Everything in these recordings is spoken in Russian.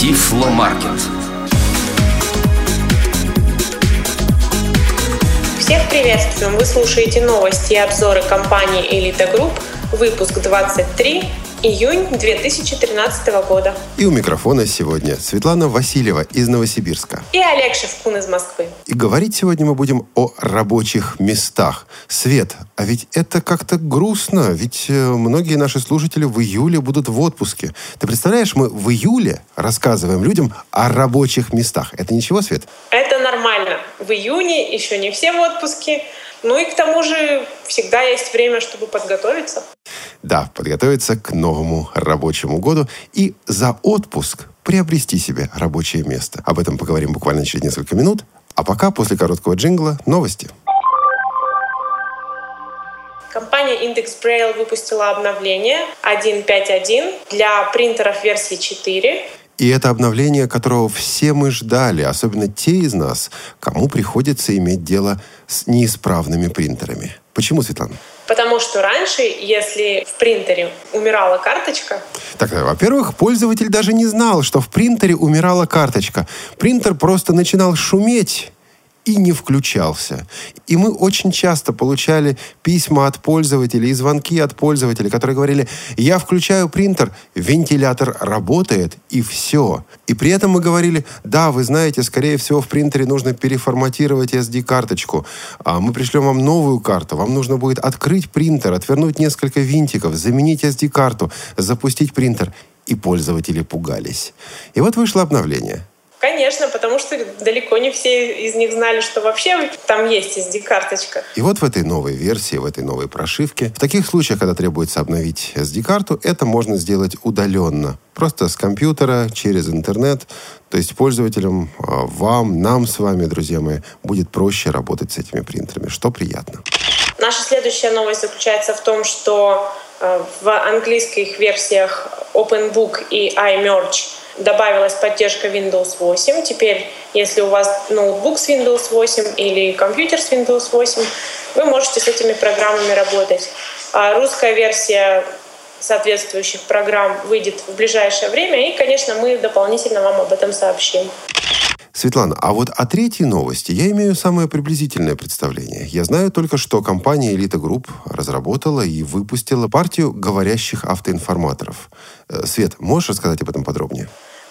Тифломаркет. Всех приветствуем! Вы слушаете новости и обзоры компании «Элита Групп», выпуск 23 Июнь 2013 года. И у микрофона сегодня Светлана Васильева из Новосибирска. И Олег Шевкун из Москвы. И говорить сегодня мы будем о рабочих местах. Свет, а ведь это как-то грустно, ведь э, многие наши слушатели в июле будут в отпуске. Ты представляешь, мы в июле рассказываем людям о рабочих местах. Это ничего, Свет? Это нормально. В июне еще не все в отпуске, ну и к тому же всегда есть время, чтобы подготовиться. Да, подготовиться к новому рабочему году и за отпуск приобрести себе рабочее место. Об этом поговорим буквально через несколько минут. А пока, после короткого джингла, новости. Компания Index Braille выпустила обновление 1.5.1 для принтеров версии 4. И это обновление, которого все мы ждали, особенно те из нас, кому приходится иметь дело с неисправными принтерами. Почему, Светлана? Потому что раньше, если в принтере умирала карточка... Так, во-первых, пользователь даже не знал, что в принтере умирала карточка. Принтер просто начинал шуметь и не включался. И мы очень часто получали письма от пользователей и звонки от пользователей, которые говорили, я включаю принтер, вентилятор работает, и все. И при этом мы говорили, да, вы знаете, скорее всего, в принтере нужно переформатировать SD-карточку. А мы пришлем вам новую карту. Вам нужно будет открыть принтер, отвернуть несколько винтиков, заменить SD-карту, запустить принтер. И пользователи пугались. И вот вышло обновление – Конечно, потому что далеко не все из них знали, что вообще там есть SD-карточка. И вот в этой новой версии, в этой новой прошивке, в таких случаях, когда требуется обновить SD-карту, это можно сделать удаленно. Просто с компьютера, через интернет. То есть пользователям, а, вам, нам с вами, друзья мои, будет проще работать с этими принтерами, что приятно. Наша следующая новость заключается в том, что э, в английских версиях OpenBook и iMerge добавилась поддержка Windows 8. Теперь, если у вас ноутбук с Windows 8 или компьютер с Windows 8, вы можете с этими программами работать. А русская версия соответствующих программ выйдет в ближайшее время, и, конечно, мы дополнительно вам об этом сообщим. Светлана, а вот о третьей новости я имею самое приблизительное представление. Я знаю только, что компания Elite Group разработала и выпустила партию говорящих автоинформаторов. Э, Свет, можешь рассказать об этом подробнее?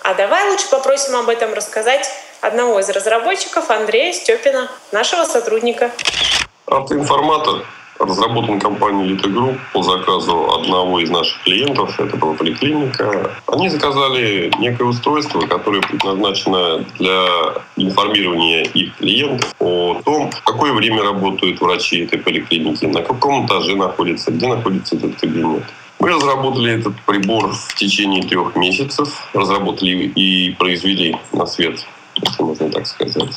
А давай лучше попросим об этом рассказать одного из разработчиков, Андрея Степина, нашего сотрудника. Автоинформатор разработан компанией Elite Group по заказу одного из наших клиентов, это была поликлиника. Они заказали некое устройство, которое предназначено для информирования их клиентов о том, в какое время работают врачи этой поликлиники, на каком этаже находится, где находится этот кабинет. Мы разработали этот прибор в течение трех месяцев, разработали и произвели на свет, если можно так сказать.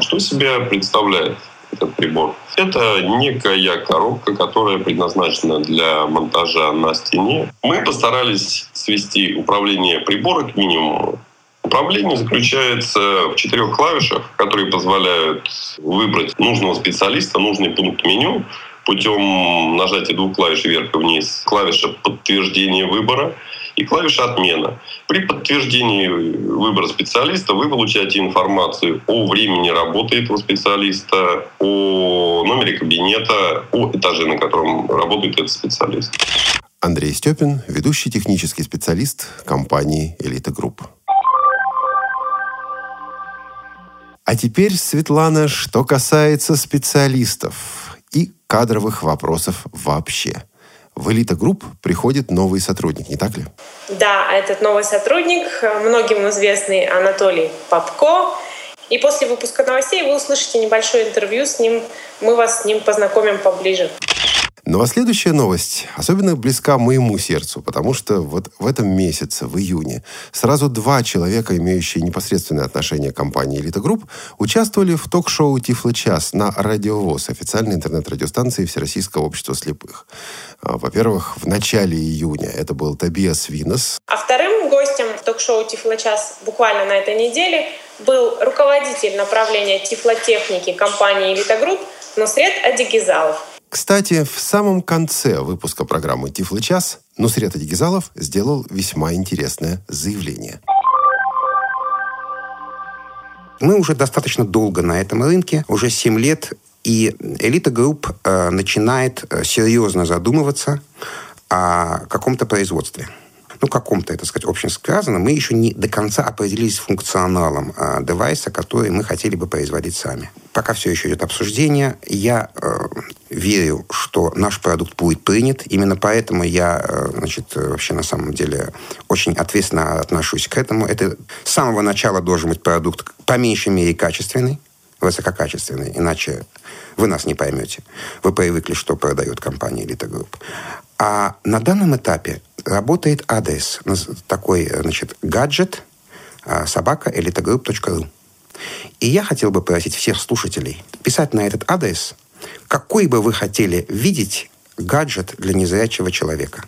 Что себя представляет? этот прибор. Это некая коробка, которая предназначена для монтажа на стене. Мы постарались свести управление прибора к минимуму. Управление заключается в четырех клавишах, которые позволяют выбрать нужного специалиста, нужный пункт меню путем нажатия двух клавиш вверх и вниз. Клавиша подтверждения выбора — и клавиша «Отмена». При подтверждении выбора специалиста вы получаете информацию о времени работы этого специалиста, о номере кабинета, о этаже, на котором работает этот специалист. Андрей Степин, ведущий технический специалист компании «Элита Групп». А теперь, Светлана, что касается специалистов и кадровых вопросов вообще – в Элита Групп приходит новый сотрудник, не так ли? Да, этот новый сотрудник, многим известный Анатолий Попко. И после выпуска новостей вы услышите небольшое интервью с ним. Мы вас с ним познакомим поближе. Ну а следующая новость особенно близка моему сердцу, потому что вот в этом месяце, в июне, сразу два человека, имеющие непосредственное отношение к компании «Элита Групп», участвовали в ток-шоу «Тифло час» на Радио ВОЗ, официальной интернет-радиостанции Всероссийского общества слепых. А, во-первых, в начале июня это был Тобиас Винос. А вторым гостем в ток-шоу «Тифло час» буквально на этой неделе был руководитель направления тифлотехники компании «Элита Групп» Нусрет Адигезалов. Кстати, в самом конце выпуска программы «Тифло час» Нусрет Адигезалов сделал весьма интересное заявление. Мы уже достаточно долго на этом рынке, уже 7 лет, и Элита Групп э, начинает э, серьезно задумываться о каком-то производстве ну, каком-то, это сказать, общем сказано, мы еще не до конца определились с функционалом э, девайса, который мы хотели бы производить сами. Пока все еще идет обсуждение. Я э, верю, что наш продукт будет принят. Именно поэтому я, э, значит, вообще на самом деле очень ответственно отношусь к этому. Это с самого начала должен быть продукт по меньшей мере качественный, высококачественный, иначе вы нас не поймете. Вы привыкли, что продает компания Elite Group. А на данном этапе работает адрес, такой, значит, гаджет а, собака elitogroup.ru. И я хотел бы просить всех слушателей писать на этот адрес, какой бы вы хотели видеть гаджет для незрячего человека.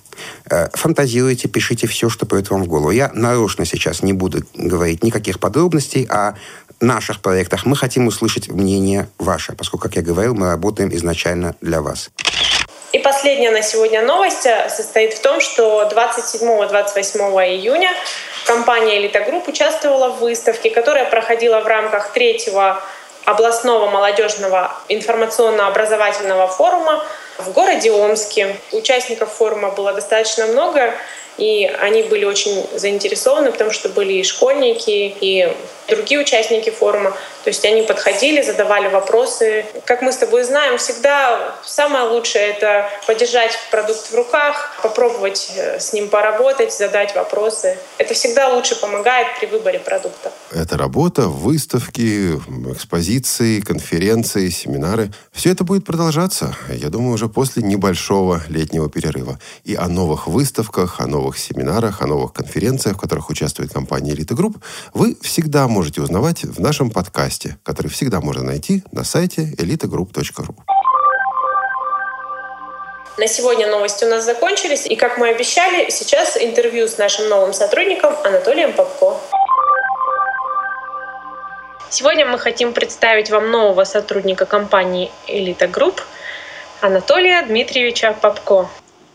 Э, фантазируйте, пишите все, что придет вам в голову. Я нарочно сейчас не буду говорить никаких подробностей о наших проектах. Мы хотим услышать мнение ваше, поскольку, как я говорил, мы работаем изначально для вас. И последняя на сегодня новость э, состоит в том, что 27-28 июня компания «Элита Групп» участвовала в выставке, которая проходила в рамках третьего областного молодежного информационно-образовательного форума в городе Омске. Участников форума было достаточно много, и они были очень заинтересованы, потому что были и школьники, и другие участники форума. То есть они подходили, задавали вопросы. Как мы с тобой знаем, всегда самое лучшее — это подержать продукт в руках, попробовать э, с ним поработать, задать вопросы. Это всегда лучше помогает при выборе продукта. Это работа, выставки, экспозиции, конференции, семинары. Все это будет продолжаться, я думаю, уже после небольшого летнего перерыва. И о новых выставках, о новых семинарах, о новых конференциях, в которых участвует компания «Элита Групп», вы всегда можете узнавать в нашем подкасте, который всегда можно найти на сайте elitagroup.ru. На сегодня новости у нас закончились. И, как мы обещали, сейчас интервью с нашим новым сотрудником Анатолием Попко. Сегодня мы хотим представить вам нового сотрудника компании «Элита Групп» Анатолия Дмитриевича Попко.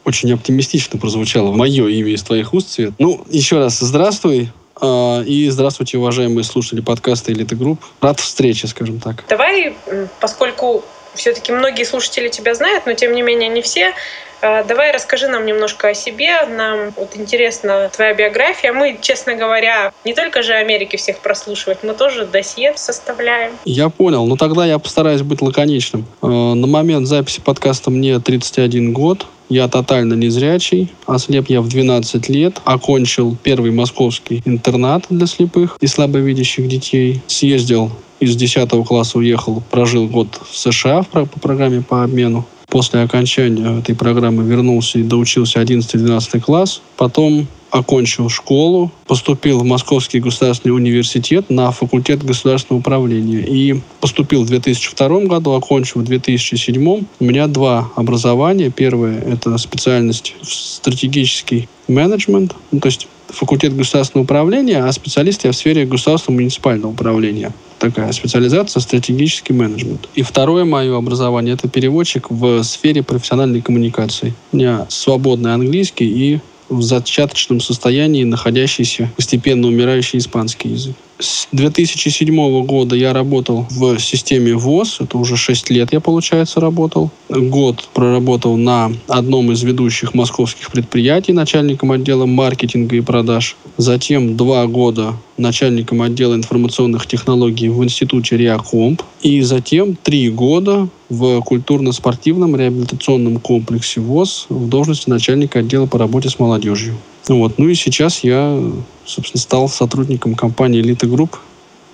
Очень оптимистично прозвучало мое имя из твоих уст, Свет. Ну, еще раз здравствуй. А, и здравствуйте, уважаемые слушатели подкаста «Элиты Групп». Рад встрече, скажем так. Давай, поскольку все-таки многие слушатели тебя знают, но тем не менее не все, Давай расскажи нам немножко о себе. Нам вот интересна твоя биография. Мы, честно говоря, не только же Америки всех прослушивать, мы тоже досье составляем. Я понял. Ну тогда я постараюсь быть лаконичным. А, на момент записи подкаста мне 31 год. Я тотально незрячий, ослеп я в 12 лет, окончил первый московский интернат для слепых и слабовидящих детей, съездил из 10 класса уехал, прожил год в США по программе по обмену. После окончания этой программы вернулся и доучился 11-12 класс. Потом окончил школу, поступил в Московский государственный университет на факультет государственного управления и поступил в 2002 году, окончил в 2007. У меня два образования. Первое – это специальность стратегический менеджмент, ну, то есть факультет государственного управления, а специалист я в сфере государственного муниципального управления. Такая специализация стратегический менеджмент. И второе мое образование – это переводчик в сфере профессиональной коммуникации. У меня свободный английский и в зачаточном состоянии находящийся постепенно умирающий испанский язык. С 2007 года я работал в системе ВОЗ. Это уже 6 лет я, получается, работал. Год проработал на одном из ведущих московских предприятий начальником отдела маркетинга и продаж. Затем два года начальником отдела информационных технологий в институте РИАКомп. И затем три года в культурно-спортивном реабилитационном комплексе ВОЗ в должности начальника отдела по работе с молодежью. Вот. Ну и сейчас я, собственно, стал сотрудником компании «Элита Групп»,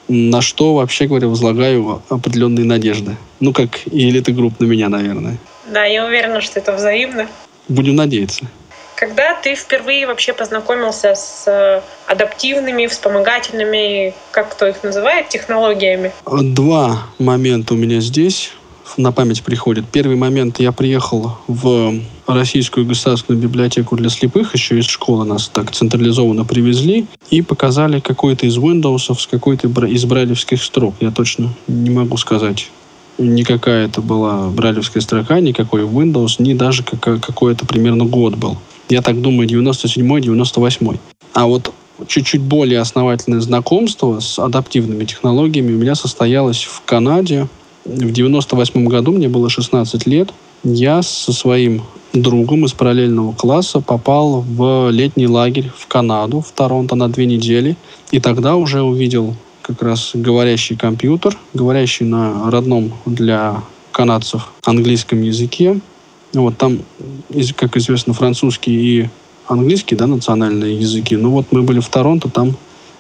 на что, вообще говоря, возлагаю определенные надежды. Ну, как и «Элита Групп» на меня, наверное. Да, я уверена, что это взаимно. Будем надеяться. Когда ты впервые вообще познакомился с э, адаптивными, вспомогательными, как кто их называет, технологиями? Два момента у меня здесь на память приходит. Первый момент я приехал в Российскую государственную библиотеку для слепых, еще из школы нас так централизованно привезли и показали какой-то из Windows с какой-то из брайлевских строк. Я точно не могу сказать, никакая это была брайлевская строка, никакой Windows, ни даже какой-то примерно год был. Я так думаю, 97-98. А вот чуть-чуть более основательное знакомство с адаптивными технологиями у меня состоялось в Канаде. В 98 году мне было 16 лет. Я со своим другом из параллельного класса попал в летний лагерь в Канаду, в Торонто на две недели. И тогда уже увидел как раз говорящий компьютер, говорящий на родном для канадцев английском языке. Вот там, как известно, французский и английский, да, национальные языки. Ну вот мы были в Торонто, там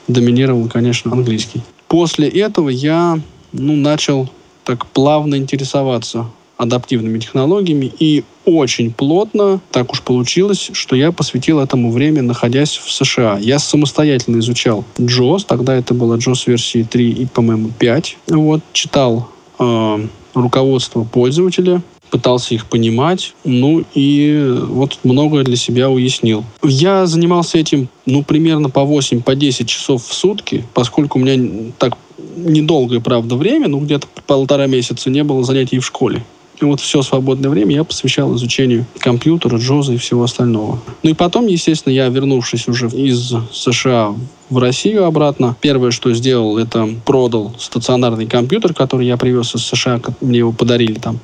доминировал, конечно, английский. После этого я ну, начал так плавно интересоваться адаптивными технологиями и очень плотно так уж получилось, что я посвятил этому время, находясь в США. Я самостоятельно изучал JOS, тогда это было JOS версии 3 и, по-моему, 5. Вот, читал э, руководство пользователя, пытался их понимать, ну и вот многое для себя уяснил. Я занимался этим, ну, примерно по 8, по 10 часов в сутки, поскольку у меня так недолгое, правда, время, ну, где-то полтора месяца не было занятий в школе. И вот все свободное время я посвящал изучению компьютера, джоза и всего остального. Ну и потом, естественно, я, вернувшись уже из США в Россию обратно, первое, что сделал, это продал стационарный компьютер, который я привез из США, мне его подарили там,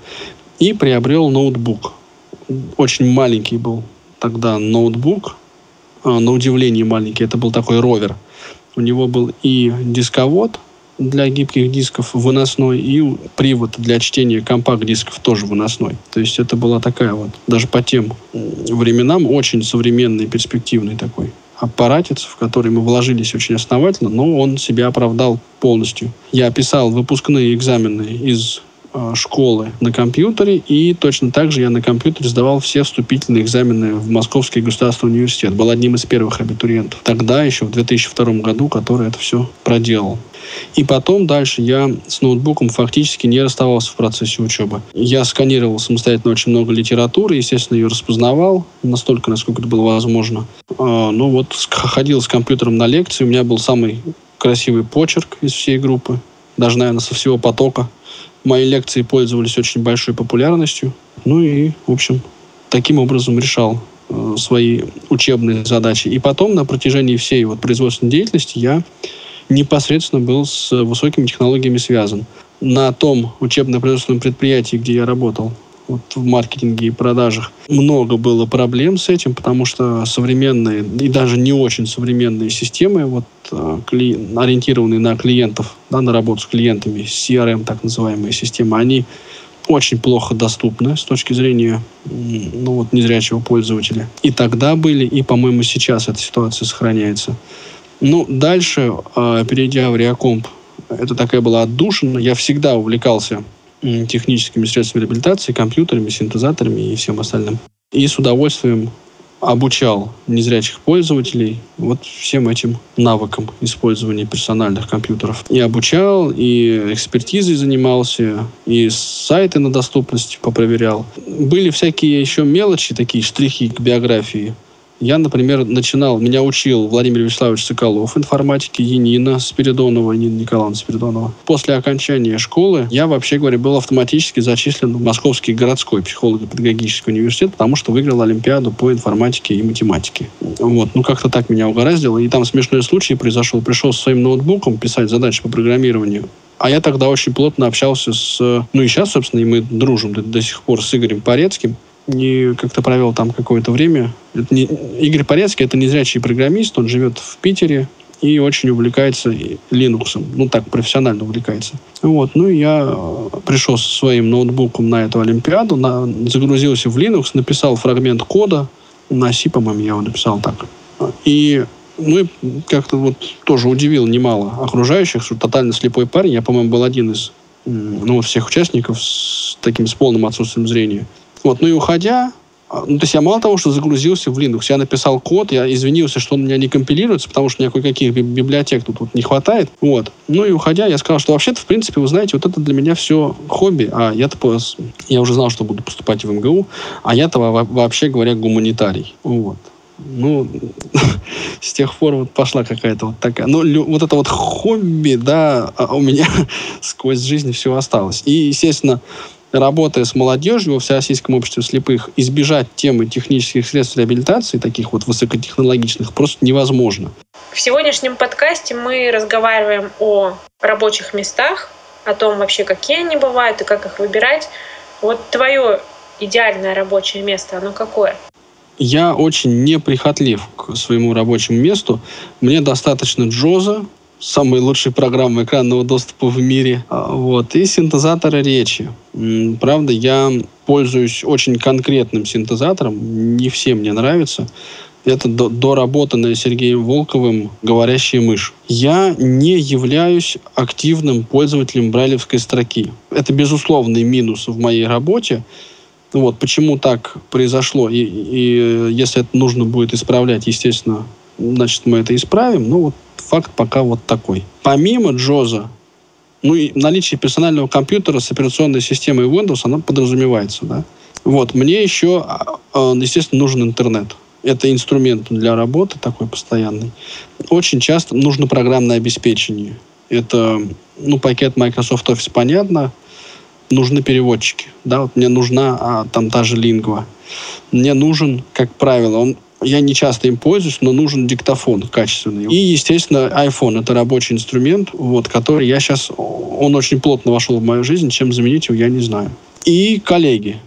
и приобрел ноутбук. Очень маленький был тогда ноутбук, а, на удивление маленький, это был такой ровер. У него был и дисковод, для гибких дисков выносной и привод для чтения компакт-дисков тоже выносной. То есть это была такая вот, даже по тем временам, очень современный, перспективный такой аппаратец, в который мы вложились очень основательно, но он себя оправдал полностью. Я писал выпускные экзамены из школы на компьютере, и точно так же я на компьютере сдавал все вступительные экзамены в Московский государственный университет. Был одним из первых абитуриентов. Тогда, еще в 2002 году, который это все проделал. И потом дальше я с ноутбуком фактически не расставался в процессе учебы. Я сканировал самостоятельно очень много литературы, естественно, ее распознавал настолько, насколько это было возможно. А, ну вот ходил с компьютером на лекции, у меня был самый красивый почерк из всей группы, даже, наверное, со всего потока. Мои лекции пользовались очень большой популярностью. Ну и, в общем, таким образом решал э, свои учебные задачи. И потом на протяжении всей вот производственной деятельности я непосредственно был с высокими технологиями связан. На том учебно-производственном предприятии, где я работал, вот в маркетинге и продажах. Много было проблем с этим, потому что современные и даже не очень современные системы, вот, а, кли, ориентированные на клиентов, да, на работу с клиентами, CRM, так называемые системы, они очень плохо доступны с точки зрения ну, вот, незрячего пользователя. И тогда были, и, по-моему, сейчас эта ситуация сохраняется. Ну, дальше, а, перейдя в Реакомп, это такая была отдушина. Я всегда увлекался техническими средствами реабилитации, компьютерами, синтезаторами и всем остальным. И с удовольствием обучал незрячих пользователей вот всем этим навыкам использования персональных компьютеров. И обучал, и экспертизой занимался, и сайты на доступность попроверял. Были всякие еще мелочи, такие штрихи к биографии. Я, например, начинал, меня учил Владимир Вячеславович Соколов информатики, Енина Спиридонова, Нина Николаевна Спиридонова. После окончания школы я, вообще говоря, был автоматически зачислен в Московский городской психолого-педагогический университет, потому что выиграл Олимпиаду по информатике и математике. Вот, ну как-то так меня угораздило. И там смешной случай произошел. Пришел со своим ноутбуком писать задачи по программированию. А я тогда очень плотно общался с... Ну и сейчас, собственно, и мы дружим до, до сих пор с Игорем Порецким не как-то провел там какое-то время. Это не, Игорь Порецкий это незрячий программист, он живет в Питере и очень увлекается Linux. Ну, так, профессионально увлекается. Вот. Ну, я э, пришел со своим ноутбуком на эту Олимпиаду, на, загрузился в Linux, написал фрагмент кода. На C, по-моему, я его написал так. И ну и как-то вот тоже удивил немало окружающих, что тотально слепой парень. Я, по-моему, был один из ну, всех участников с таким с полным отсутствием зрения. Вот, ну и уходя, а, ну, то есть я мало того, что загрузился в Linux, я написал код, я извинился, что он у меня не компилируется, потому что меня кое-каких библиотек тут, тут не хватает. Вот. Ну и уходя, я сказал, что вообще-то, в принципе, вы знаете, вот это для меня все хобби, а я-то я уже знал, что буду поступать в МГУ, а я-то вообще говоря гуманитарий. Вот. Ну, с тех пор вот пошла какая-то вот такая... Ну, вот это вот хобби, да, а у меня сквозь жизнь все осталось. И, естественно, работая с молодежью во Всероссийском обществе слепых, избежать темы технических средств реабилитации, таких вот высокотехнологичных, просто невозможно. В сегодняшнем подкасте мы разговариваем о рабочих местах, о том вообще, какие они бывают и как их выбирать. Вот твое идеальное рабочее место, оно какое? Я очень неприхотлив к своему рабочему месту. Мне достаточно Джоза, самой лучшей программы экранного доступа в мире, а, вот, и синтезатора речи. Правда, я пользуюсь очень конкретным синтезатором, не все мне нравятся. Это доработанная Сергеем Волковым «Говорящая мышь». Я не являюсь активным пользователем брайлевской строки. Это безусловный минус в моей работе. Вот, почему так произошло, и, и если это нужно будет исправлять, естественно, значит, мы это исправим. Ну, вот факт пока вот такой. Помимо Джоза, ну и наличие персонального компьютера с операционной системой Windows, оно подразумевается, да. Вот, мне еще, а, а, естественно, нужен интернет. Это инструмент для работы такой постоянный. Очень часто нужно программное обеспечение. Это, ну, пакет Microsoft Office, понятно. Нужны переводчики. Да, вот мне нужна а, там та же лингва. Мне нужен, как правило, он я не часто им пользуюсь, но нужен диктофон качественный. И, естественно, iPhone — это рабочий инструмент, вот, который я сейчас... Он очень плотно вошел в мою жизнь, чем заменить его, я не знаю. И коллеги.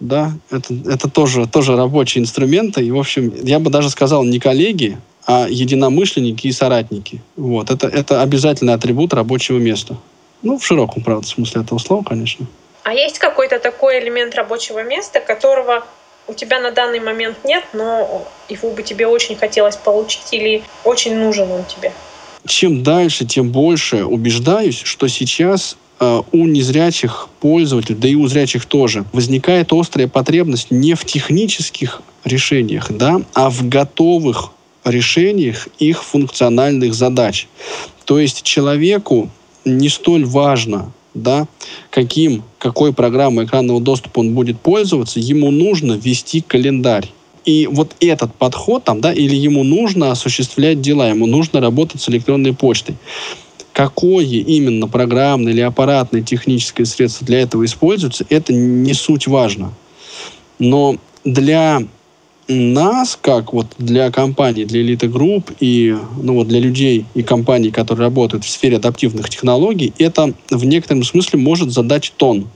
Да, это, это тоже, тоже рабочие инструменты. И, в общем, я бы даже сказал не коллеги, а единомышленники и соратники. Вот. Это, это обязательный атрибут рабочего места. Ну, в широком, правда, смысле этого слова, конечно. А есть какой-то такой элемент рабочего места, которого у тебя на данный момент нет, но его бы тебе очень хотелось получить или очень нужен он тебе? Чем дальше, тем больше убеждаюсь, что сейчас э, у незрячих пользователей, да и у зрячих тоже, возникает острая потребность не в технических решениях, да, а в готовых решениях их функциональных задач. То есть человеку не столь важно, да, каким, какой программой экранного доступа он будет пользоваться, ему нужно вести календарь. И вот этот подход там, да, или ему нужно осуществлять дела, ему нужно работать с электронной почтой. Какое именно программное или аппаратное техническое средство для этого используется, это не суть важно. Но для нас, как вот для компаний, для элиты групп и ну, вот для людей и компаний, которые работают в сфере адаптивных технологий, это в некотором смысле может задать тон.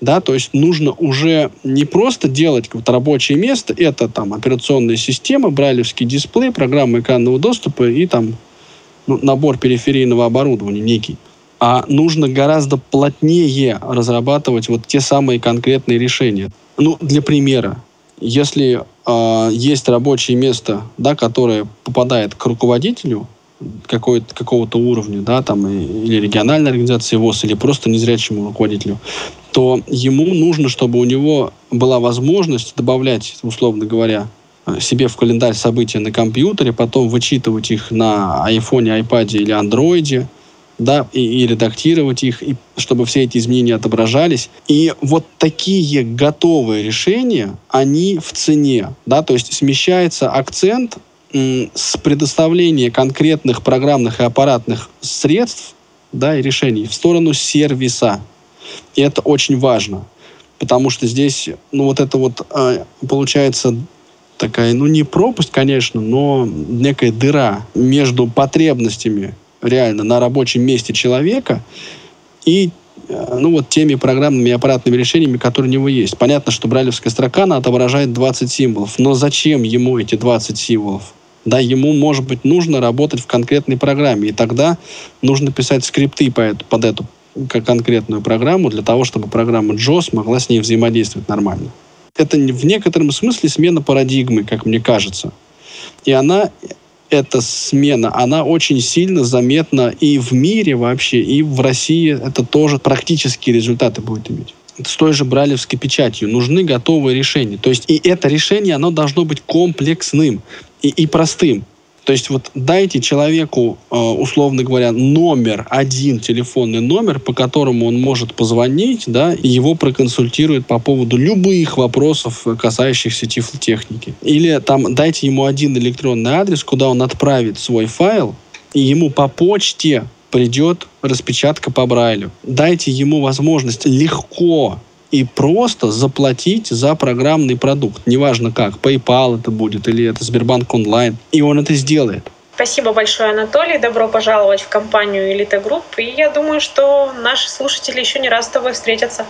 Да, то есть нужно уже не просто делать вот рабочее место, это там операционная система, брайлевский дисплей, программа экранного доступа и там ну, набор периферийного оборудования некий. А нужно гораздо плотнее разрабатывать вот те самые конкретные решения. Ну, для примера, если э, есть рабочее место, да, которое попадает к руководителю какого-то уровня, да, там, или региональной организации ВОЗ, или просто незрячему руководителю, то ему нужно, чтобы у него была возможность добавлять, условно говоря, себе в календарь события на компьютере, потом вычитывать их на айфоне, айпаде или андроиде, да, и, и редактировать их, и чтобы все эти изменения отображались. И вот такие готовые решения, они в цене, да, то есть смещается акцент с предоставления конкретных программных и аппаратных средств, да, и решений в сторону сервиса. И это очень важно, потому что здесь, ну, вот это вот э, получается такая, ну, не пропасть, конечно, но некая дыра между потребностями реально на рабочем месте человека и э, ну, вот теми программными и аппаратными решениями, которые у него есть. Понятно, что брайлевская строка, она отображает 20 символов. Но зачем ему эти 20 символов? Да, ему, может быть, нужно работать в конкретной программе. И тогда нужно писать скрипты по эту, под эту конкретную программу для того, чтобы программа JOS могла с ней взаимодействовать нормально. Это в некотором смысле смена парадигмы, как мне кажется. И она эта смена, она очень сильно заметна и в мире вообще, и в России это тоже практические результаты будет иметь с той же бралевской печатью. Нужны готовые решения. То есть и это решение, оно должно быть комплексным и, и простым. То есть вот дайте человеку, э, условно говоря, номер, один телефонный номер, по которому он может позвонить, да, и его проконсультируют по поводу любых вопросов, касающихся тифлотехники. Или там дайте ему один электронный адрес, куда он отправит свой файл, и ему по почте придет распечатка по Брайлю. Дайте ему возможность легко и просто заплатить за программный продукт. Неважно как, PayPal это будет или это Сбербанк онлайн. И он это сделает. Спасибо большое, Анатолий. Добро пожаловать в компанию Элита Групп. И я думаю, что наши слушатели еще не раз с тобой встретятся.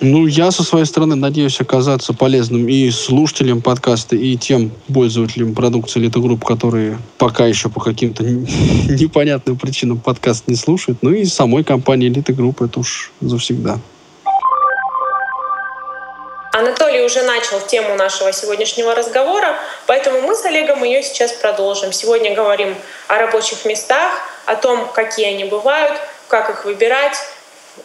Ну, я со своей стороны надеюсь оказаться полезным и слушателям подкаста, и тем пользователям продукции Элита Групп, которые пока еще по каким-то непонятным причинам подкаст не слушают. Ну и самой компании Элита Групп это уж завсегда. Анатолий уже начал тему нашего сегодняшнего разговора, поэтому мы с Олегом ее сейчас продолжим. Сегодня говорим о рабочих местах, о том, какие они бывают, как их выбирать,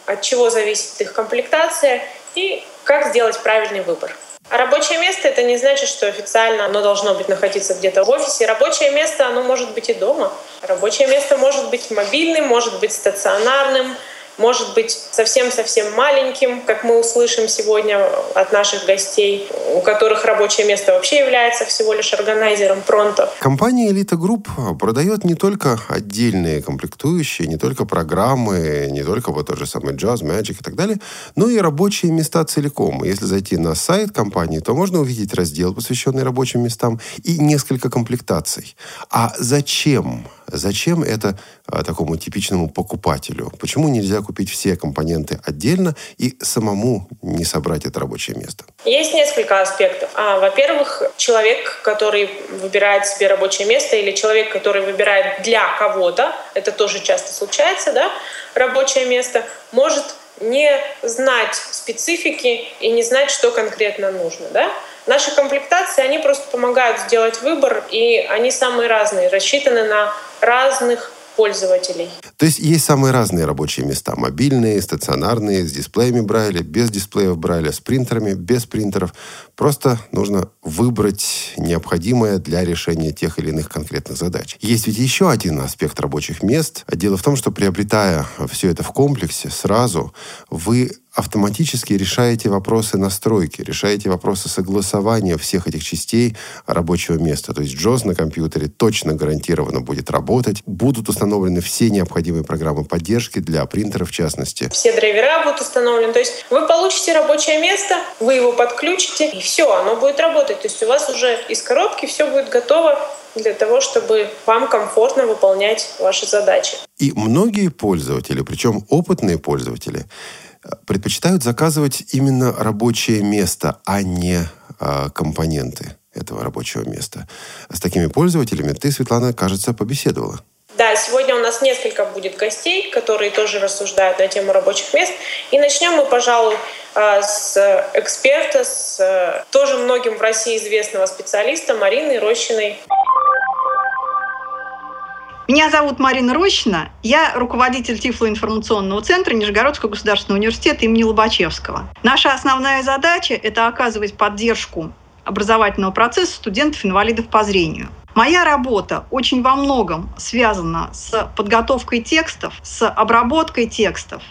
от чего зависит их комплектация и как сделать правильный выбор. А рабочее место это не значит, что официально оно должно быть находиться где-то в офисе. Рабочее место оно может быть и дома. Рабочее место может быть мобильным, может быть стационарным, может быть совсем-совсем маленьким, как мы услышим сегодня от наших гостей, у которых рабочее место вообще является всего лишь органайзером пронто. Компания Elite Group продает не только отдельные комплектующие, не только программы, не только вот тот же самый Jazz, Magic и так далее, но и рабочие места целиком. Если зайти на сайт компании, то можно увидеть раздел, посвященный рабочим местам, и несколько комплектаций. А зачем Зачем это а, такому типичному покупателю? Почему нельзя купить все компоненты отдельно и самому не собрать это рабочее место? Есть несколько аспектов. А, во-первых, человек, который выбирает себе рабочее место, или человек, который выбирает для кого-то, это тоже часто случается, да, рабочее место, может не знать специфики и не знать, что конкретно нужно, да. Наши комплектации, они просто помогают сделать выбор, и они самые разные, рассчитаны на разных пользователей. То есть есть самые разные рабочие места. Мобильные, стационарные, с дисплеями Брайля, без дисплеев Брайля, с принтерами, без принтеров. Просто нужно выбрать необходимое для решения тех или иных конкретных задач. Есть ведь еще один аспект рабочих мест. Дело в том, что приобретая все это в комплексе сразу, вы автоматически решаете вопросы настройки, решаете вопросы согласования всех этих частей рабочего места. То есть JOS на компьютере точно гарантированно будет работать. Будут установлены все необходимые программы поддержки для принтера в частности. Все драйвера будут установлены. То есть вы получите рабочее место, вы его подключите, и все, оно будет работать. То есть у вас уже из коробки все будет готово для того, чтобы вам комфортно выполнять ваши задачи. И многие пользователи, причем опытные пользователи, предпочитают заказывать именно рабочее место, а не э, компоненты этого рабочего места. С такими пользователями ты, Светлана, кажется, побеседовала. Да, сегодня у нас несколько будет гостей, которые тоже рассуждают на тему рабочих мест. И начнем мы, пожалуй, а, с эксперта, с э, тоже многим в России известного специалиста Марины Рощиной. Меня зовут Марина Рощина. Я руководитель Тифлоинформационного центра Нижегородского государственного университета имени Лобачевского. Наша основная задача – это оказывать поддержку образовательного процесса студентов-инвалидов по зрению. Моя работа очень во многом связана с подготовкой текстов, с обработкой текстов.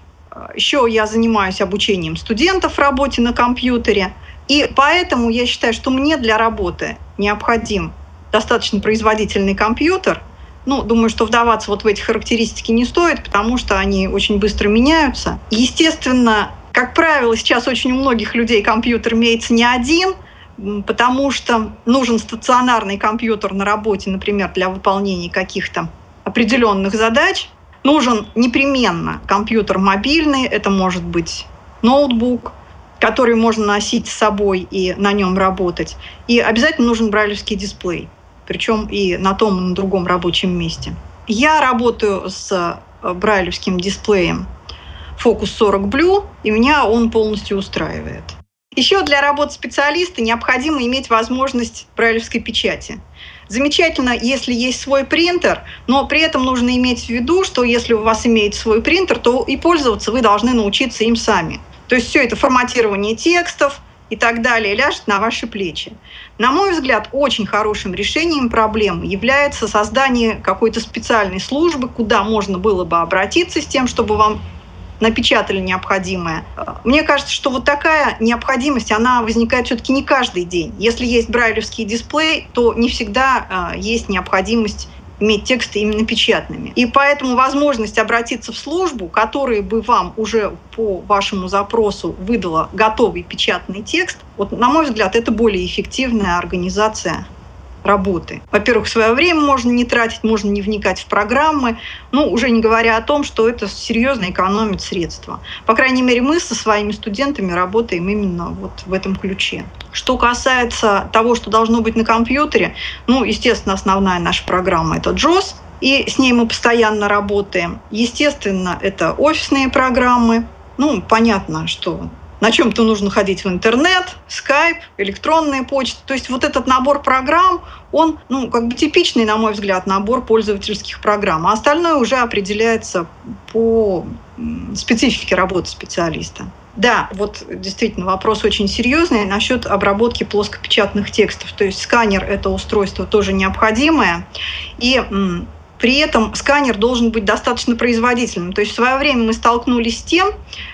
Еще я занимаюсь обучением студентов в работе на компьютере. И поэтому я считаю, что мне для работы необходим достаточно производительный компьютер – ну, думаю, что вдаваться вот в эти характеристики не стоит, потому что они очень быстро меняются. Естественно, как правило, сейчас очень у многих людей компьютер имеется не один, потому что нужен стационарный компьютер на работе, например, для выполнения каких-то определенных задач. Нужен непременно компьютер мобильный, это может быть ноутбук, который можно носить с собой и на нем работать. И обязательно нужен брайлевский дисплей причем и на том, и на другом рабочем месте. Я работаю с э, брайлевским дисплеем Focus 40 Blue, и меня он полностью устраивает. Еще для работы специалиста необходимо иметь возможность брайлевской печати. Замечательно, если есть свой принтер, но при этом нужно иметь в виду, что если у вас имеется свой принтер, то и пользоваться вы должны научиться им сами. То есть все это форматирование текстов, и так далее ляжет на ваши плечи. На мой взгляд, очень хорошим решением проблемы является создание какой-то специальной службы, куда можно было бы обратиться с тем, чтобы вам напечатали необходимое. Мне кажется, что вот такая необходимость, она возникает все-таки не каждый день. Если есть брайлевский дисплей, то не всегда э, есть необходимость иметь тексты именно печатными. И поэтому возможность обратиться в службу, которая бы вам уже по вашему запросу выдала готовый печатный текст, вот, на мой взгляд, это более эффективная организация работы. Во-первых, свое время можно не тратить, можно не вникать в программы, ну, уже не говоря о том, что это серьезно экономит средства. По крайней мере, мы со своими студентами работаем именно вот в этом ключе. Что касается того, что должно быть на компьютере, ну, естественно, основная наша программа – это JOS, и с ней мы постоянно работаем. Естественно, это офисные программы. Ну, понятно, что на чем-то нужно ходить в интернет, скайп, электронная почта. То есть вот этот набор программ, он, ну, как бы типичный, на мой взгляд, набор пользовательских программ. А остальное уже определяется по специфике работы специалиста. Да, вот действительно вопрос очень серьезный насчет обработки плоскопечатных текстов. То есть сканер – это устройство тоже необходимое. И при этом сканер должен быть достаточно производительным. То есть в свое время мы столкнулись с тем,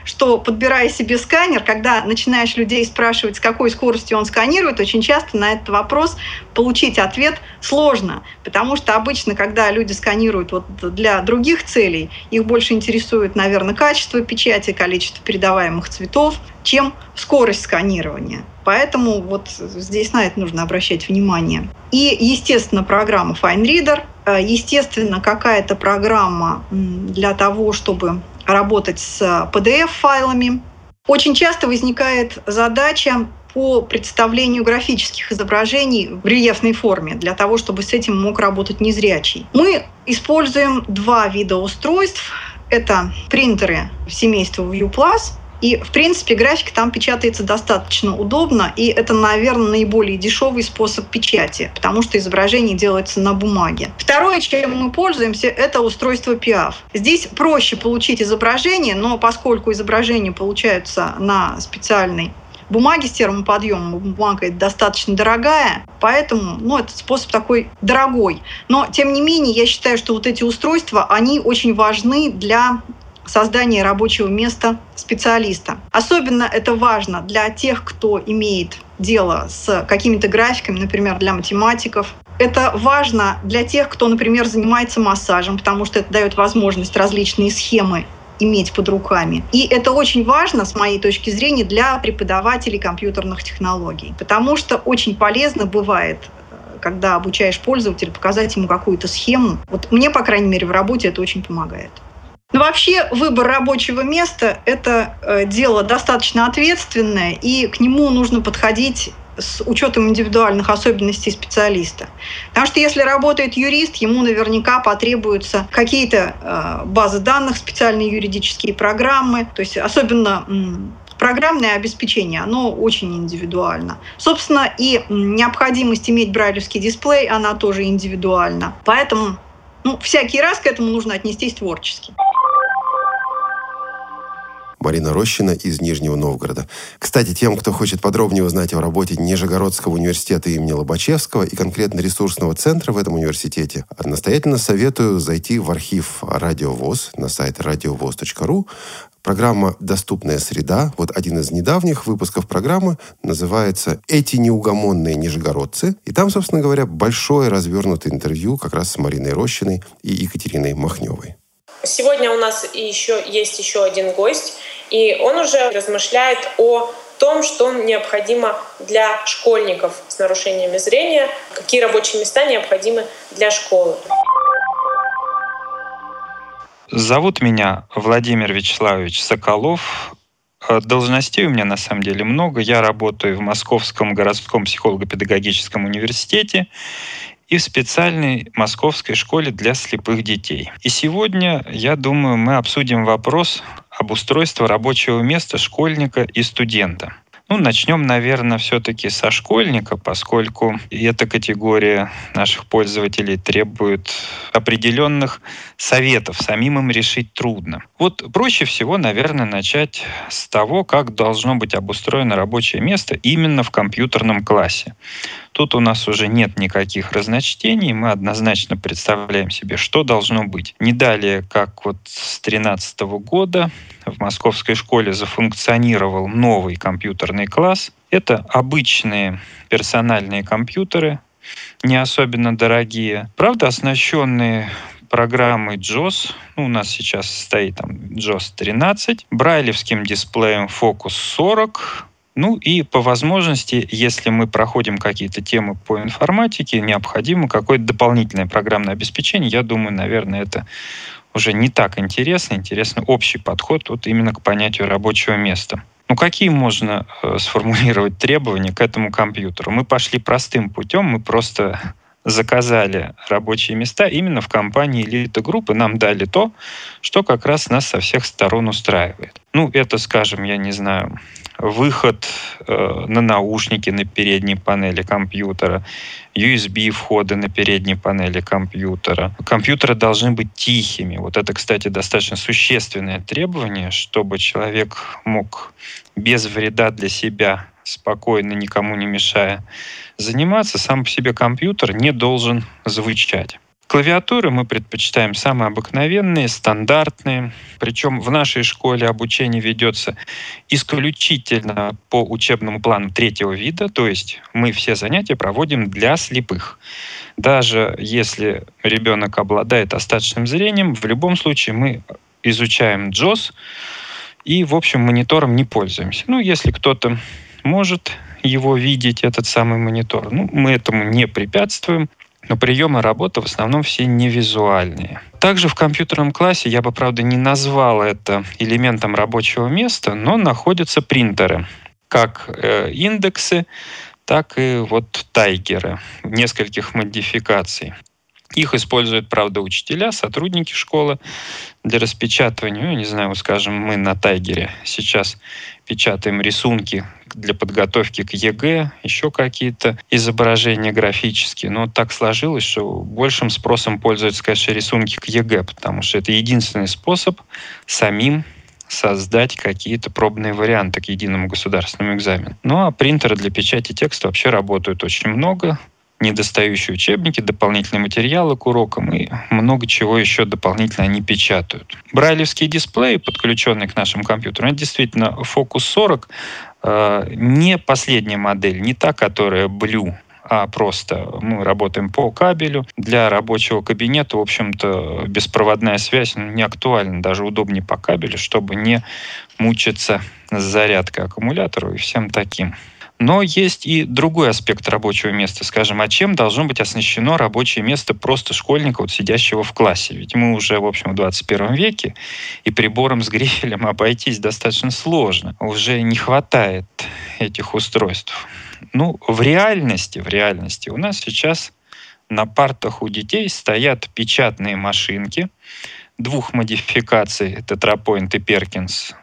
что подбирая себе сканер, когда начинаешь людей спрашивать, с какой скоростью он сканирует, очень часто на этот вопрос получить ответ сложно. Потому что обычно, когда люди сканируют вот для других целей, их больше интересует, наверное, качество печати, количество передаваемых цветов, чем скорость сканирования. Поэтому вот здесь на это нужно обращать внимание. И, естественно, программа FineReader, э, естественно, какая-то программа для того, чтобы работать с PDF-файлами. Очень часто возникает задача по представлению графических изображений в рельефной форме, для того, чтобы с этим мог работать незрячий. Мы используем два вида устройств. Это принтеры семейства ViewPlus и, в принципе, графика там печатается достаточно удобно, и это, наверное, наиболее дешевый способ печати, потому что изображение делается на бумаге. Второе, чем мы пользуемся, это устройство PIAF. Здесь проще получить изображение, но поскольку изображения получаются на специальной бумаге с термоподъемом, бумага это достаточно дорогая, поэтому ну, этот способ такой дорогой. Но, тем не менее, я считаю, что вот эти устройства, они очень важны для создание рабочего места специалиста. Особенно это важно для тех, кто имеет дело с какими-то графиками, например, для математиков. Это важно для тех, кто, например, занимается массажем, потому что это дает возможность различные схемы иметь под руками. И это очень важно, с моей точки зрения, для преподавателей компьютерных технологий, потому что очень полезно бывает когда обучаешь пользователя, показать ему какую-то схему. Вот мне, по крайней мере, в работе это очень помогает. Но ну, вообще выбор рабочего места – это э, дело достаточно ответственное, и к нему нужно подходить с учетом индивидуальных особенностей специалиста. Потому что если работает юрист, ему наверняка потребуются какие-то э, базы данных, специальные юридические программы, то есть особенно программное обеспечение, оно очень индивидуально. Собственно, и необходимость иметь брайлевский дисплей, она тоже индивидуальна. Поэтому ну, всякий раз к этому нужно отнестись творчески. Марина Рощина из Нижнего Новгорода. Кстати, тем, кто хочет подробнее узнать о работе Нижегородского университета имени Лобачевского и конкретно ресурсного центра в этом университете, настоятельно советую зайти в архив Радио ВОЗ на сайт радиовоз.ру. Программа «Доступная среда», вот один из недавних выпусков программы, называется «Эти неугомонные нижегородцы». И там, собственно говоря, большое развернутое интервью как раз с Мариной Рощиной и Екатериной Махневой. Сегодня у нас еще есть еще один гость, и он уже размышляет о том, что необходимо для школьников с нарушениями зрения, какие рабочие места необходимы для школы. Зовут меня Владимир Вячеславович Соколов. Э, должностей у меня на самом деле много. Я работаю в Московском городском психолого-педагогическом университете и в специальной московской школе для слепых детей. И сегодня, я думаю, мы обсудим вопрос об устройстве рабочего места школьника и студента. Ну, начнем, наверное, все-таки со школьника, поскольку эта категория наших пользователей требует определенных советов, самим им решить трудно. Вот проще всего, наверное, начать с того, как должно быть обустроено рабочее место именно в компьютерном классе. Тут у нас уже нет никаких разночтений, мы однозначно представляем себе, что должно быть. Не далее, как вот с 2013 года в московской школе зафункционировал новый компьютерный класс. Это обычные персональные компьютеры, не особенно дорогие, правда оснащенные программой JOS, ну, у нас сейчас стоит там JOS 13, брайлевским дисплеем Focus 40, Ну и по возможности, если мы проходим какие-то темы по информатике, необходимо какое-то дополнительное программное обеспечение. Я думаю, наверное, это уже не так интересно. Интересно общий подход вот именно к понятию рабочего места. Ну, какие можно э, сформулировать требования к этому компьютеру? Мы пошли простым путем, мы просто заказали рабочие места именно в компании Elite Group, и нам дали то, что как раз нас со всех сторон устраивает. Ну, это, скажем, я не знаю, выход э, на наушники на передней панели компьютера, USB-входы на передней панели компьютера. Компьютеры должны быть тихими. Вот это, кстати, достаточно существенное требование, чтобы человек мог без вреда для себя спокойно, никому не мешая заниматься, сам по себе компьютер не должен звучать. Клавиатуры мы предпочитаем самые обыкновенные, стандартные. Причем в нашей школе обучение ведется исключительно по учебному плану третьего вида, то есть мы все занятия проводим для слепых. Даже если ребенок обладает остаточным зрением, в любом случае мы изучаем JOS и, в общем, монитором не пользуемся. Ну, если кто-то может его видеть, этот самый монитор. Ну, мы этому не препятствуем, но приемы работы в основном все невизуальные. Также в компьютерном классе я бы, правда, не назвал это элементом рабочего места, но находятся принтеры, как э, индексы, так и вот тайгеры нескольких модификаций. Их используют, правда, учителя, сотрудники школы для распечатывания. Ну, не знаю, скажем, мы на Tiger е сейчас печатаем рисунки для подготовки к ЕГЭ, еще какие-то изображения графические. Но так сложилось, что большим спросом пользуются, конечно, рисунки к ЕГЭ, потому что это единственный способ самим создать какие-то пробные варианты к единому государственному экзамену. Ну а принтеры для печати текста вообще работают очень много недостающие учебники, дополнительные материалы к урокам и много чего еще дополнительно они печатают. Брайлевские дисплеи, подключенные к нашим компьютерам, это действительно Focus 40, э, не последняя модель, не та, которая Blue, а просто мы работаем по кабелю. Для рабочего кабинета, в общем-то, беспроводная связь ну, не актуальна, даже удобнее по кабелю, чтобы не мучиться с зарядкой аккумулятора и всем таким. Но есть и другой аспект рабочего места, скажем, а чем должно быть оснащено рабочее место просто школьника, вот сидящего в классе? Ведь мы уже, в общем, в 21 веке, и прибором с грифелем обойтись достаточно сложно. Уже не хватает этих устройств. Ну, в реальности, в реальности у нас сейчас на партах у детей стоят печатные машинки двух модификаций, это Tetrapoint и Perkins,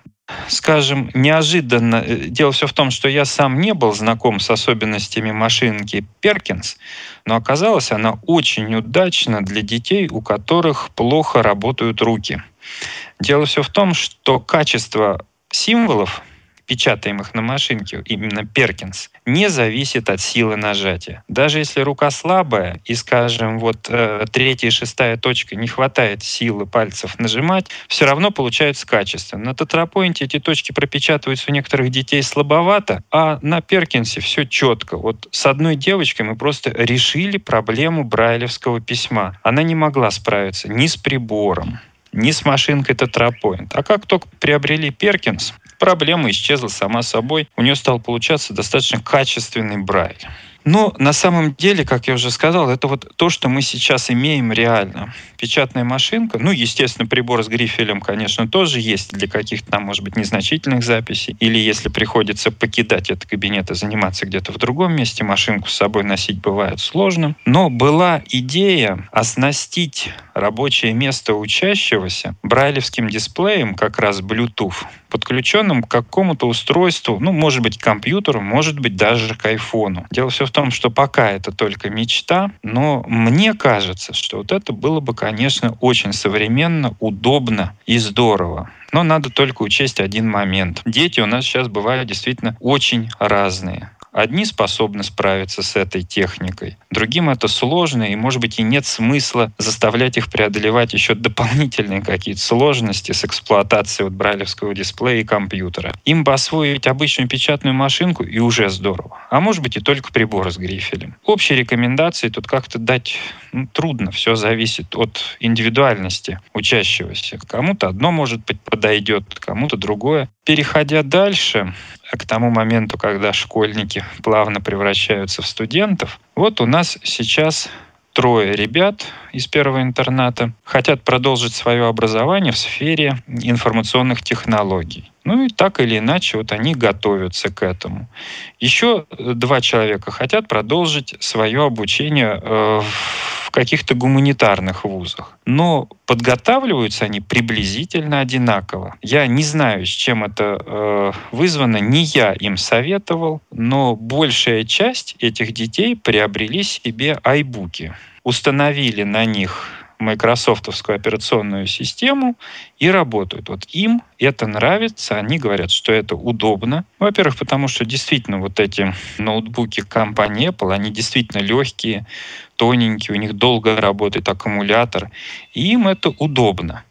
скажем, неожиданно. Э, дело все в том, что я сам не был знаком с особенностями машинки Перкинс, но оказалось, она очень удачна для детей, у которых плохо работают руки. Дело все в том, что качество символов печатаемых на машинке, именно Перкинс, не зависит от силы нажатия. Даже если рука слабая и, скажем, вот э, третья и шестая точка не хватает силы пальцев нажимать, все равно получается качественно. На тетрапоинте эти точки пропечатываются у некоторых детей слабовато, а на Перкинсе все четко. Вот с одной девочкой мы просто решили проблему брайлевского письма. Она не могла справиться ни с прибором, ни с машинкой Тетрапоинт. А как только приобрели Перкинс, проблема исчезла сама собой. У нее стал получаться достаточно качественный брайль. Но на самом деле, как я уже сказал, это вот то, что мы сейчас имеем реально. Печатная машинка, ну, естественно, прибор с грифелем, конечно, тоже есть для каких-то там, может быть, незначительных записей. Или если приходится покидать этот кабинет и заниматься где-то в другом месте, машинку с собой носить бывает сложно. Но была идея оснастить рабочее место учащегося брайлевским дисплеем, как раз Bluetooth, подключенным к какому-то устройству, ну, может быть, к компьютеру, может быть, даже к айфону. Дело все в том, что пока это только мечта, но мне кажется, что вот это было бы, конечно, очень современно, удобно и здорово. Но надо только учесть один момент. Дети у нас сейчас бывают действительно очень разные. Одни способны справиться с этой техникой, другим это сложно, и, может быть, и нет смысла заставлять их преодолевать еще дополнительные какие-то сложности с эксплуатацией вот брайлевского дисплея и компьютера. Им бы освоить обычную печатную машинку, и уже здорово. А может быть, и только прибор с грифелем. Общие рекомендации тут как-то дать ну, трудно. Все зависит от индивидуальности учащегося. Кому-то одно, может быть, подойдет, кому-то другое. Переходя дальше, к тому моменту, когда школьники плавно превращаются в студентов. Вот у нас сейчас трое ребят из первого интерната хотят продолжить свое образование в сфере информационных технологий. Ну и так или иначе вот они готовятся к этому. Еще два человека хотят продолжить свое обучение э, в каких-то гуманитарных вузах. Но подготавливаются они приблизительно одинаково. Я не знаю, с чем это э, вызвано, не я им советовал, но большая часть этих детей приобрели себе айбуки, установили на них майкрософтовскую операционную систему и работают. Вот им это нравится, они говорят, что это удобно. Во-первых, потому что действительно вот эти ноутбуки компании Apple, они действительно легкие, тоненькие, у них долго работает аккумулятор, и им это удобно.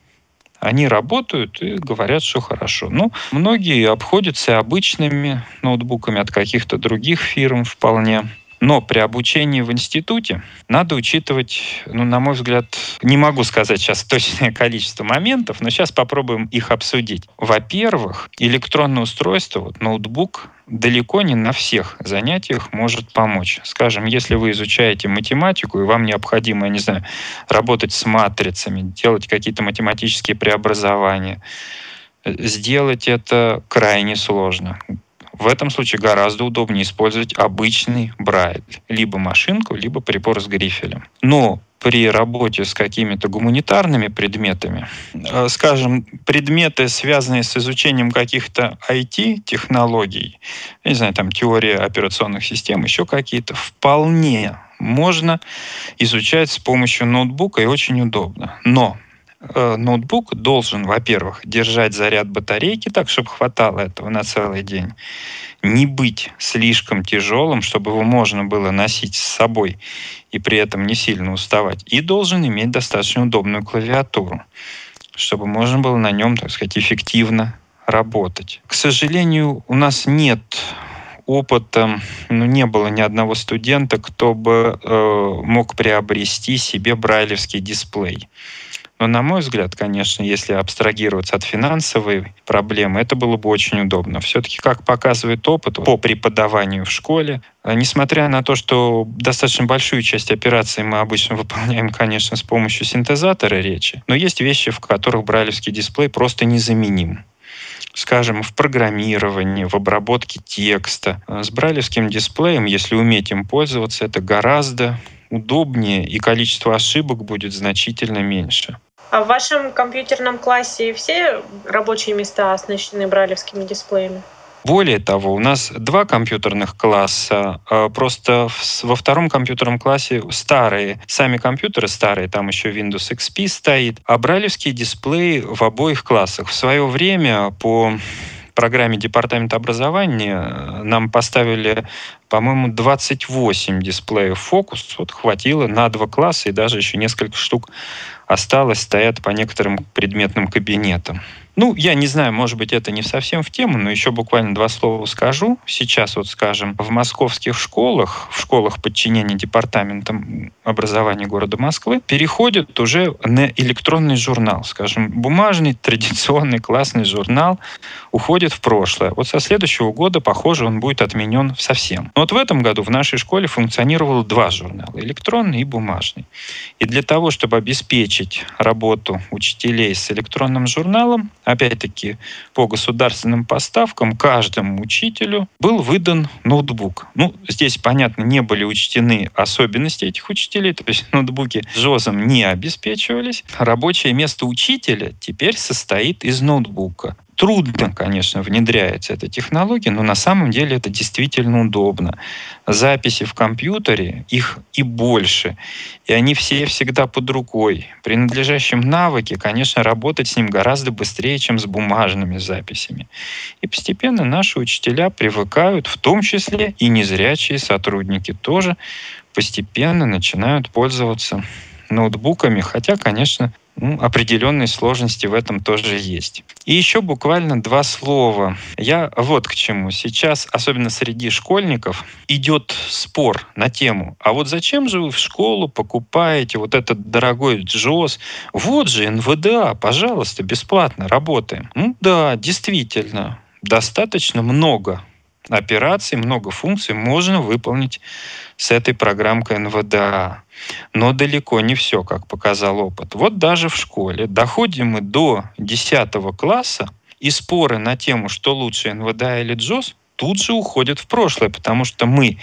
Они работают и говорят, что хорошо. Ну, многие обходятся обычными ноутбуками от каких-то других фирм вполне. Но при обучении в институте надо учитывать, ну, на мой взгляд, не могу сказать сейчас точное количество моментов, но сейчас попробуем их обсудить. Во-первых, электронное устройство, вот ноутбук, далеко не на всех занятиях может помочь. Скажем, если вы изучаете математику, и вам необходимо, я не знаю, работать с матрицами, делать какие-то математические преобразования, сделать это крайне сложно. В этом случае гораздо удобнее использовать обычный брайль. Либо машинку, либо прибор с грифелем. Но при работе с какими-то гуманитарными предметами, э, скажем, предметы, связанные с изучением каких-то IT-технологий, не знаю, там теория операционных систем, еще какие-то, вполне можно изучать с помощью ноутбука и очень удобно. Но ноутбук должен, во-первых, держать заряд батарейки так, чтобы хватало этого на целый день, не быть слишком тяжелым, чтобы его можно было носить с собой и при этом не сильно уставать, и должен иметь достаточно удобную клавиатуру, чтобы можно было на нем, так сказать, эффективно работать. К сожалению, у нас нет опыта, ну, не было ни одного студента, кто бы э, мог приобрести себе брайлевский дисплей. Но, на мой взгляд, конечно, если абстрагироваться от финансовой проблемы, это было бы очень удобно. Все-таки, как показывает опыт по преподаванию в школе, э, несмотря на то, что достаточно большую часть операций мы обычно выполняем, конечно, с помощью синтезатора речи, но есть вещи, в которых брайлевский дисплей просто незаменим скажем, в программировании, в обработке текста. Э, с брайлевским дисплеем, если уметь им пользоваться, это гораздо удобнее, и количество ошибок будет значительно меньше. А в вашем компьютерном классе все рабочие места оснащены бралевскими дисплеями? Более того, у нас два компьютерных класса. А, просто во втором компьютерном классе старые, сами компьютеры старые, там еще Windows XP стоит, а бралевские дисплеи в обоих классах. В свое время по программе Департамента образования э, нам поставили, по-моему, 28 дисплеев фокус. Вот хватило на два класса и даже еще несколько штук осталось, стоят по некоторым предметным кабинетам. Ну, я не знаю, может быть, это не совсем в тему, но еще буквально два слова скажу. Сейчас, вот скажем, в московских школах, в школах подчинения департаментам образования города Москвы, переходят уже на электронный журнал. Скажем, бумажный, традиционный классный журнал уходит в прошлое. Вот со следующего года, похоже, он будет отменен совсем. Но вот в этом году в нашей школе функционировало два журнала, электронный и бумажный. И для того, чтобы обеспечить работу учителей с электронным журналом, опять-таки, по государственным поставкам каждому учителю был выдан ноутбук. Ну, здесь, понятно, не были учтены особенности этих учителей, то есть ноутбуки ЖОЗом не обеспечивались. Рабочее место учителя теперь состоит из ноутбука трудно, конечно, внедряется эта технология, но на самом деле это действительно удобно. Записи в компьютере, их и больше, и они все всегда под рукой. При надлежащем навыке, конечно, работать с ним гораздо быстрее, чем с бумажными записями. И постепенно наши учителя привыкают, в том числе и незрячие сотрудники тоже постепенно начинают пользоваться ноутбуками, хотя, конечно, ну, определенные сложности в этом тоже есть. И еще буквально два слова. Я вот к чему. Сейчас, особенно среди школьников, идет спор на тему, а вот зачем же вы в школу покупаете вот этот дорогой джоз? Вот же НВДА, пожалуйста, бесплатно работаем. Ну да, действительно, достаточно много операций, много функций можно выполнить с этой программкой НВДА. Но далеко не все, как показал опыт. Вот даже в школе доходим мы до 10 класса, и споры на тему, что лучше НВДА или JOS, тут же уходят в прошлое, потому что мы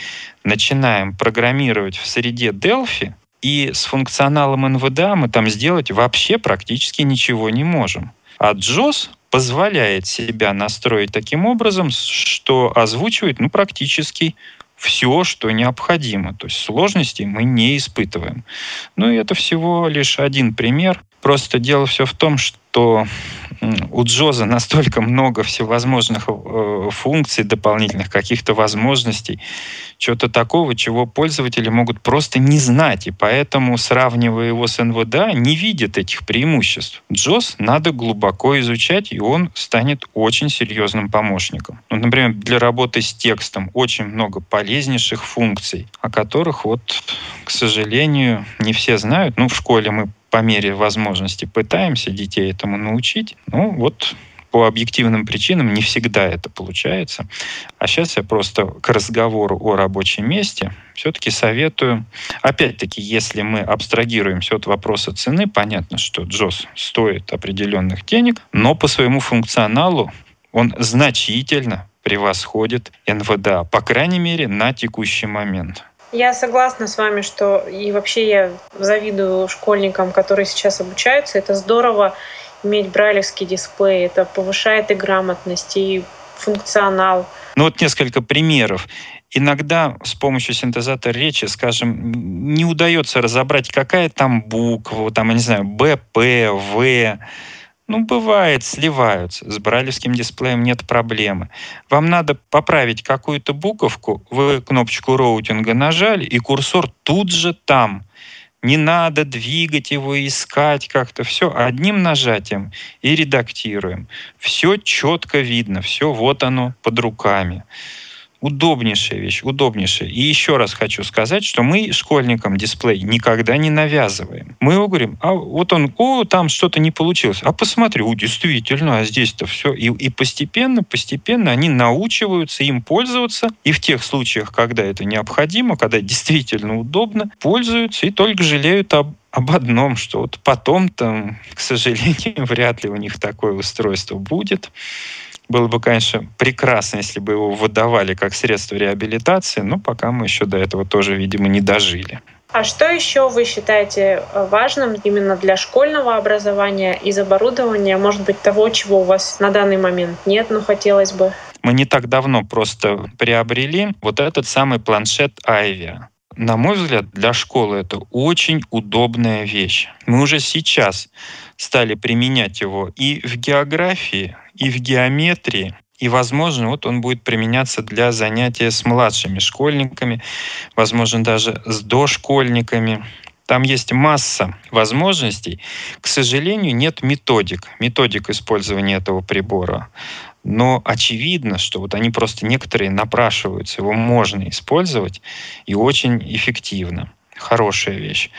начинаем программировать в среде Delphi, и с функционалом НВДА мы там сделать вообще практически ничего не можем. А JOS позволяет себя настроить таким образом, что озвучивает ну, практически все, что необходимо. То есть сложностей мы не испытываем. Ну и это всего лишь один пример. Просто дело все в том, что у Джоза настолько много всевозможных э, функций дополнительных, каких-то возможностей, чего-то такого, чего пользователи могут просто не знать, и поэтому, сравнивая его с NVDA, не видят этих преимуществ. Джоз надо глубоко изучать, и он станет очень серьезным помощником. Ну, например, для работы с текстом очень много полезнейших функций, о которых вот, к сожалению, не все знают. Ну, в школе мы по мере возможности пытаемся детей этому научить. Ну, вот по объективным причинам не всегда это получается. А сейчас я просто к разговору о рабочем месте все-таки советую, опять-таки, если мы абстрагируемся от вопроса цены, понятно, что Джос стоит определенных денег, но по своему функционалу он значительно превосходит НВДА, по крайней мере, на текущий момент. Я согласна с вами, что и вообще я завидую школьникам, которые сейчас обучаются. Это здорово иметь брайлевский дисплей. Это повышает и грамотность, и функционал. Ну вот несколько примеров. Иногда с помощью синтезатора речи, скажем, не удается разобрать, какая там буква, там, я не знаю, Б, П, В. Ну, бывает, сливаются. С брайлевским дисплеем нет проблемы. Вам надо поправить какую-то буковку, вы кнопочку роутинга нажали, и курсор тут же там. Не надо двигать его, искать как-то. Все одним нажатием и редактируем. Все четко видно, все вот оно под руками удобнейшая вещь, удобнейшая. И еще раз хочу сказать, что мы школьникам дисплей никогда не навязываем. Мы его говорим, а вот он, о, там что-то не получилось. А посмотри, о, действительно, а здесь-то все. И, и постепенно, постепенно они научиваются им пользоваться. И в тех случаях, когда это необходимо, когда действительно удобно, пользуются и только жалеют об, об одном, что вот потом-то, к сожалению, вряд ли у них такое устройство будет. Было бы, конечно, прекрасно, если бы его выдавали как средство реабилитации, но пока мы еще до этого тоже, видимо, не дожили. А что еще вы считаете э, важным именно для школьного образования из оборудования, может быть, того, чего у вас на данный момент нет, но хотелось бы? Мы не так давно просто приобрели вот этот самый планшет Айвия. На мой взгляд, для школы это очень удобная вещь. Мы уже сейчас стали применять его и в географии, и в геометрии. И, возможно, вот он будет применяться для занятия с младшими школьниками, возможно, даже с дошкольниками. Там есть масса возможностей. К сожалению, нет методик, методик использования этого прибора. Но очевидно, что вот они просто некоторые напрашиваются, его можно использовать и очень эффективно. Хорошая вещь.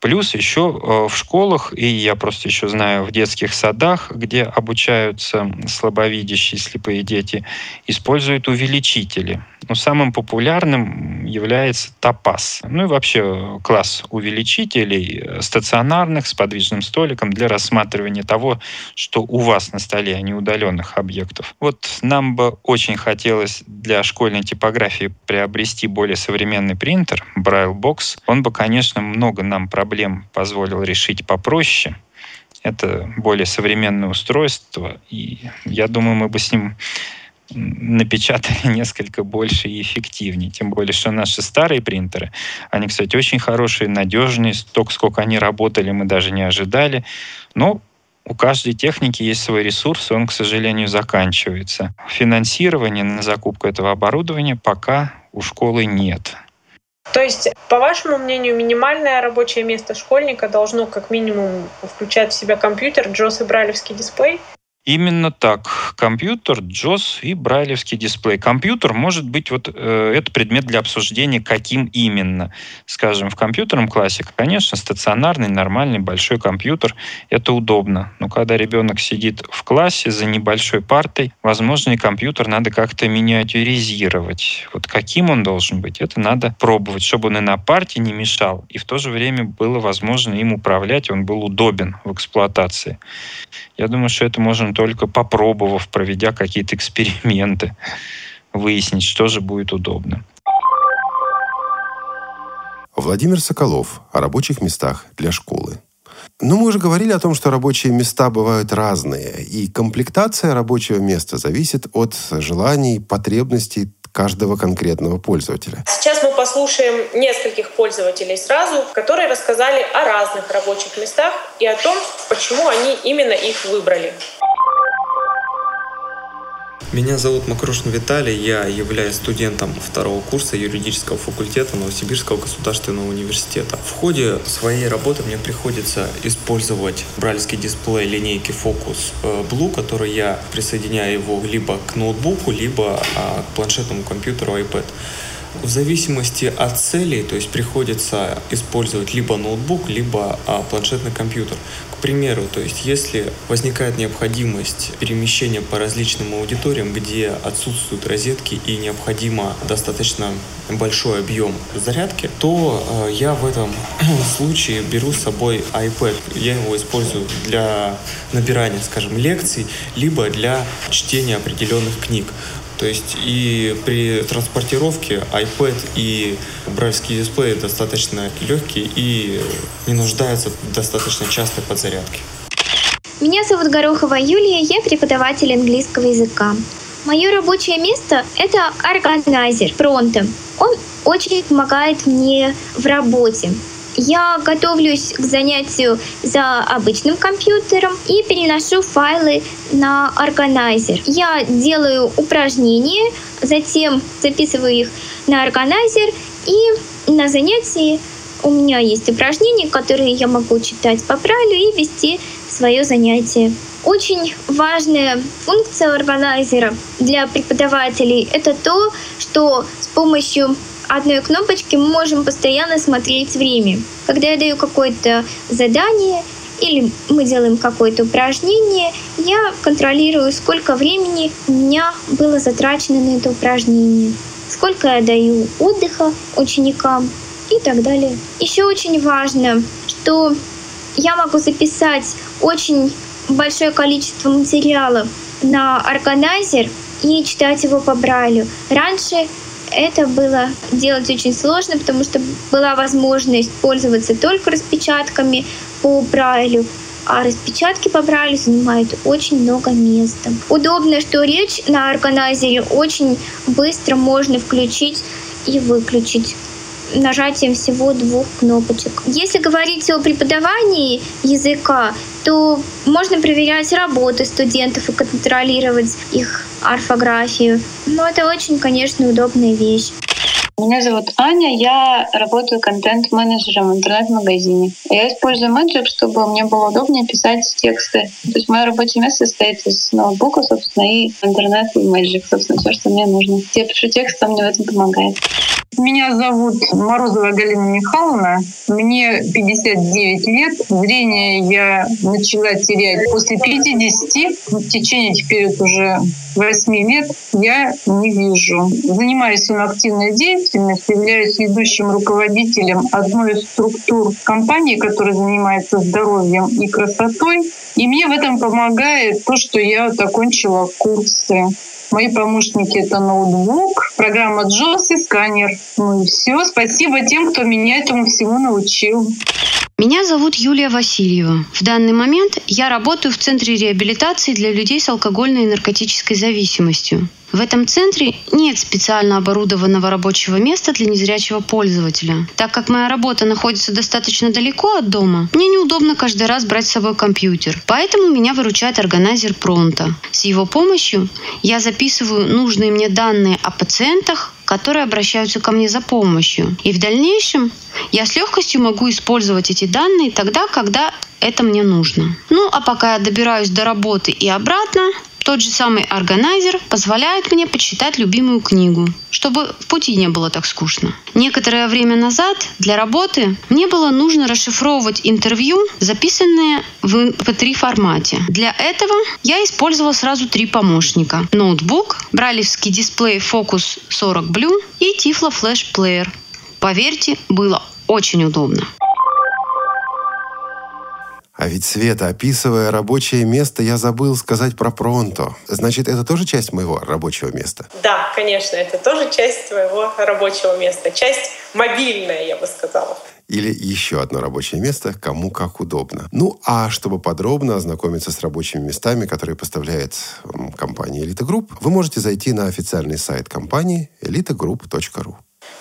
Плюс еще э, в школах, и я просто еще знаю в детских садах, где обучаются слабовидящие слепые дети, используют увеличители. Но самым популярным является топаз. Ну и вообще класс увеличителей э, стационарных с подвижным столиком для рассматривания того, что у вас на столе, а не удаленных объектов. Вот нам бы очень хотелось для школьной типографии приобрести более современный принтер, Braille Box. Он бы, конечно, много нам проблем позволил решить попроще. Это более современное устройство, и я думаю, мы бы с ним напечатали несколько больше и эффективнее. Тем более, что наши старые принтеры, они, кстати, очень хорошие, надежные. Столько, сколько они работали, мы даже не ожидали. Но у каждой техники есть свой ресурс, он, к сожалению, заканчивается. Финансирования на закупку этого оборудования пока у школы нет. То есть, по вашему мнению, минимальное рабочее место школьника должно как минимум включать в себя компьютер, джос и брайлевский дисплей? Именно так. Компьютер, JOS и брайлевский дисплей. Компьютер может быть вот э, это предмет для обсуждения, каким именно. Скажем, в компьютерном классе, конечно, стационарный, нормальный, большой компьютер — это удобно. Но когда ребенок сидит в классе за небольшой партой, возможно, и компьютер надо как-то миниатюризировать. Вот каким он должен быть, это надо пробовать, чтобы он и на парте не мешал, и в то же время было возможно им управлять, он был удобен в эксплуатации. Я думаю, что это можно только попробовав, проведя какие-то эксперименты, выяснить, что же будет удобно. Владимир Соколов о рабочих местах для школы. Но мы уже говорили о том, что рабочие места бывают разные, и комплектация рабочего места зависит от желаний, потребностей каждого конкретного пользователя. Сейчас мы послушаем нескольких пользователей сразу, которые рассказали о разных рабочих местах и о том, почему они именно их выбрали. Меня зовут Макрушин Виталий, я являюсь студентом второго курса юридического факультета Новосибирского государственного университета. В ходе своей работы мне приходится использовать брайлевский дисплей линейки Focus э, Blue, который я присоединяю его либо к ноутбуку, либо а, к планшетному компьютеру iPad. В зависимости от целей, то есть приходится использовать либо ноутбук, либо а, планшетный компьютер. К примеру, то есть если возникает необходимость перемещения по различным аудиториям, где отсутствуют розетки и необходимо достаточно большой объем зарядки, то э, я в этом случае беру с собой iPad. Я его использую для набирания, скажем, лекций, либо для чтения определенных книг. То есть и при транспортировке iPad и брайлевский дисплей достаточно легкие и не нуждаются в достаточно частой подзарядке. Меня зовут Горохова Юлия, я преподаватель английского языка. Мое рабочее место — это органайзер Пронто. Он очень помогает мне в работе. Я готовлюсь к занятию за обычным компьютером и переношу файлы на органайзер. Я делаю упражнения, затем записываю их на органайзер и на занятии у меня есть упражнения, которые я могу читать по правилу и вести свое занятие. Очень важная функция органайзера для преподавателей — это то, что с помощью одной кнопочки мы можем постоянно смотреть время. Когда я даю какое-то задание или мы делаем какое-то упражнение, я контролирую, сколько времени у меня было затрачено на это упражнение, сколько я даю отдыха ученикам и так далее. Еще очень важно, что я могу записать очень большое количество материалов на органайзер и читать его по Брайлю. Раньше это было делать очень сложно, потому что была возможность пользоваться только распечатками по Брайлю, а распечатки по Брайлю занимают очень много места. Удобно, что речь на органайзере очень быстро можно включить и выключить нажатием всего двух кнопочек. Если говорить о преподавании языка, то можно проверять работы студентов и контролировать их орфографию. Но это очень, конечно, удобная вещь. Меня зовут Аня, я работаю контент-менеджером в интернет-магазине. Я использую Magic, чтобы мне было удобнее писать тексты. То есть мое рабочее место состоит из ноутбука, собственно, и интернет и Magic, собственно, все, что мне нужно. Я пишу текст, он мне в этом помогает. Меня зовут Морозова Галина Михайловна. Мне 59 лет. Зрение я начала терять после 50. В течение теперь уже 8 лет я не вижу. Занимаюсь он активной деятельностью, являюсь ведущим руководителем одной из структур компании, которая занимается здоровьем и красотой. И мне в этом помогает то, что я окончила курсы Мои помощники — это ноутбук, программа JOS и сканер. Ну и все. Спасибо тем, кто меня этому всему научил. Меня зовут Юлия Васильева. В данный момент я работаю в Центре реабилитации для людей с алкогольной и наркотической зависимостью. В этом центре нет специально оборудованного рабочего места для незрячего пользователя. Так как моя работа находится достаточно далеко от дома, мне неудобно каждый раз брать с собой компьютер. Поэтому меня выручает органайзер Пронто. С его помощью я записываю нужные мне данные о пациентах, которые обращаются ко мне за помощью. И в дальнейшем я с легкостью могу использовать эти данные тогда, когда это мне нужно. Ну, а пока я добираюсь до работы и обратно, тот же самый органайзер позволяет мне почитать любимую книгу, чтобы в пути не было так скучно. Некоторое время назад для работы мне было нужно расшифровывать интервью, записанные в MP3 формате. Для этого я использовала сразу три помощника. Ноутбук, бралевский дисплей Focus 40 Blue и Tiflo Flash Player. Поверьте, было очень удобно. А ведь, Света, описывая рабочее место, я забыл сказать про Пронто. Значит, это тоже часть моего рабочего места? Да, конечно, это тоже часть твоего рабочего места. Часть мобильная, я бы сказала. Или еще одно рабочее место, кому как удобно. Ну, а чтобы подробно ознакомиться с рабочими местами, которые поставляет компания Elite Group, вы можете зайти на официальный сайт компании elitegroup.ru.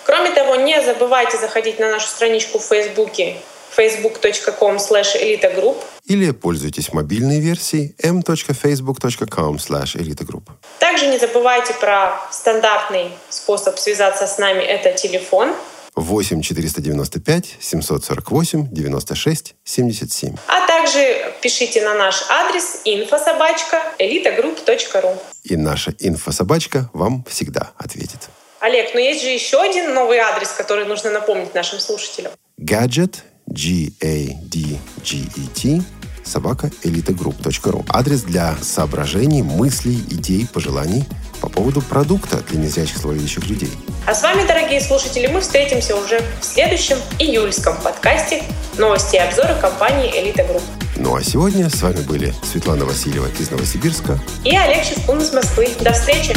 Кроме того, не забывайте заходить на нашу страничку в Фейсбуке facebook.com slash elitagroup или пользуйтесь мобильной версией m.facebook.com slash elitagroup. Также не забывайте про стандартный способ связаться с нами. Это телефон 8 495 748 96 77. А также пишите на наш адрес инфособачка elitagroup.ru И наша инфособачка вам всегда ответит. Олег, но есть же еще один новый адрес, который нужно напомнить нашим слушателям. Gadget G-A-D-G-E-T, собака elitagroup.ru. Адрес для соображений, мыслей, идей, пожеланий по поводу продукта для незрячих слабовидящих людей. А с вами, дорогие слушатели, мы встретимся уже в следующем июльском подкасте «Новости и обзоры компании «Элита Групп». Ну а сегодня с вами были Светлана Васильева из Новосибирска и Олег Шевкун из Москвы. До встречи!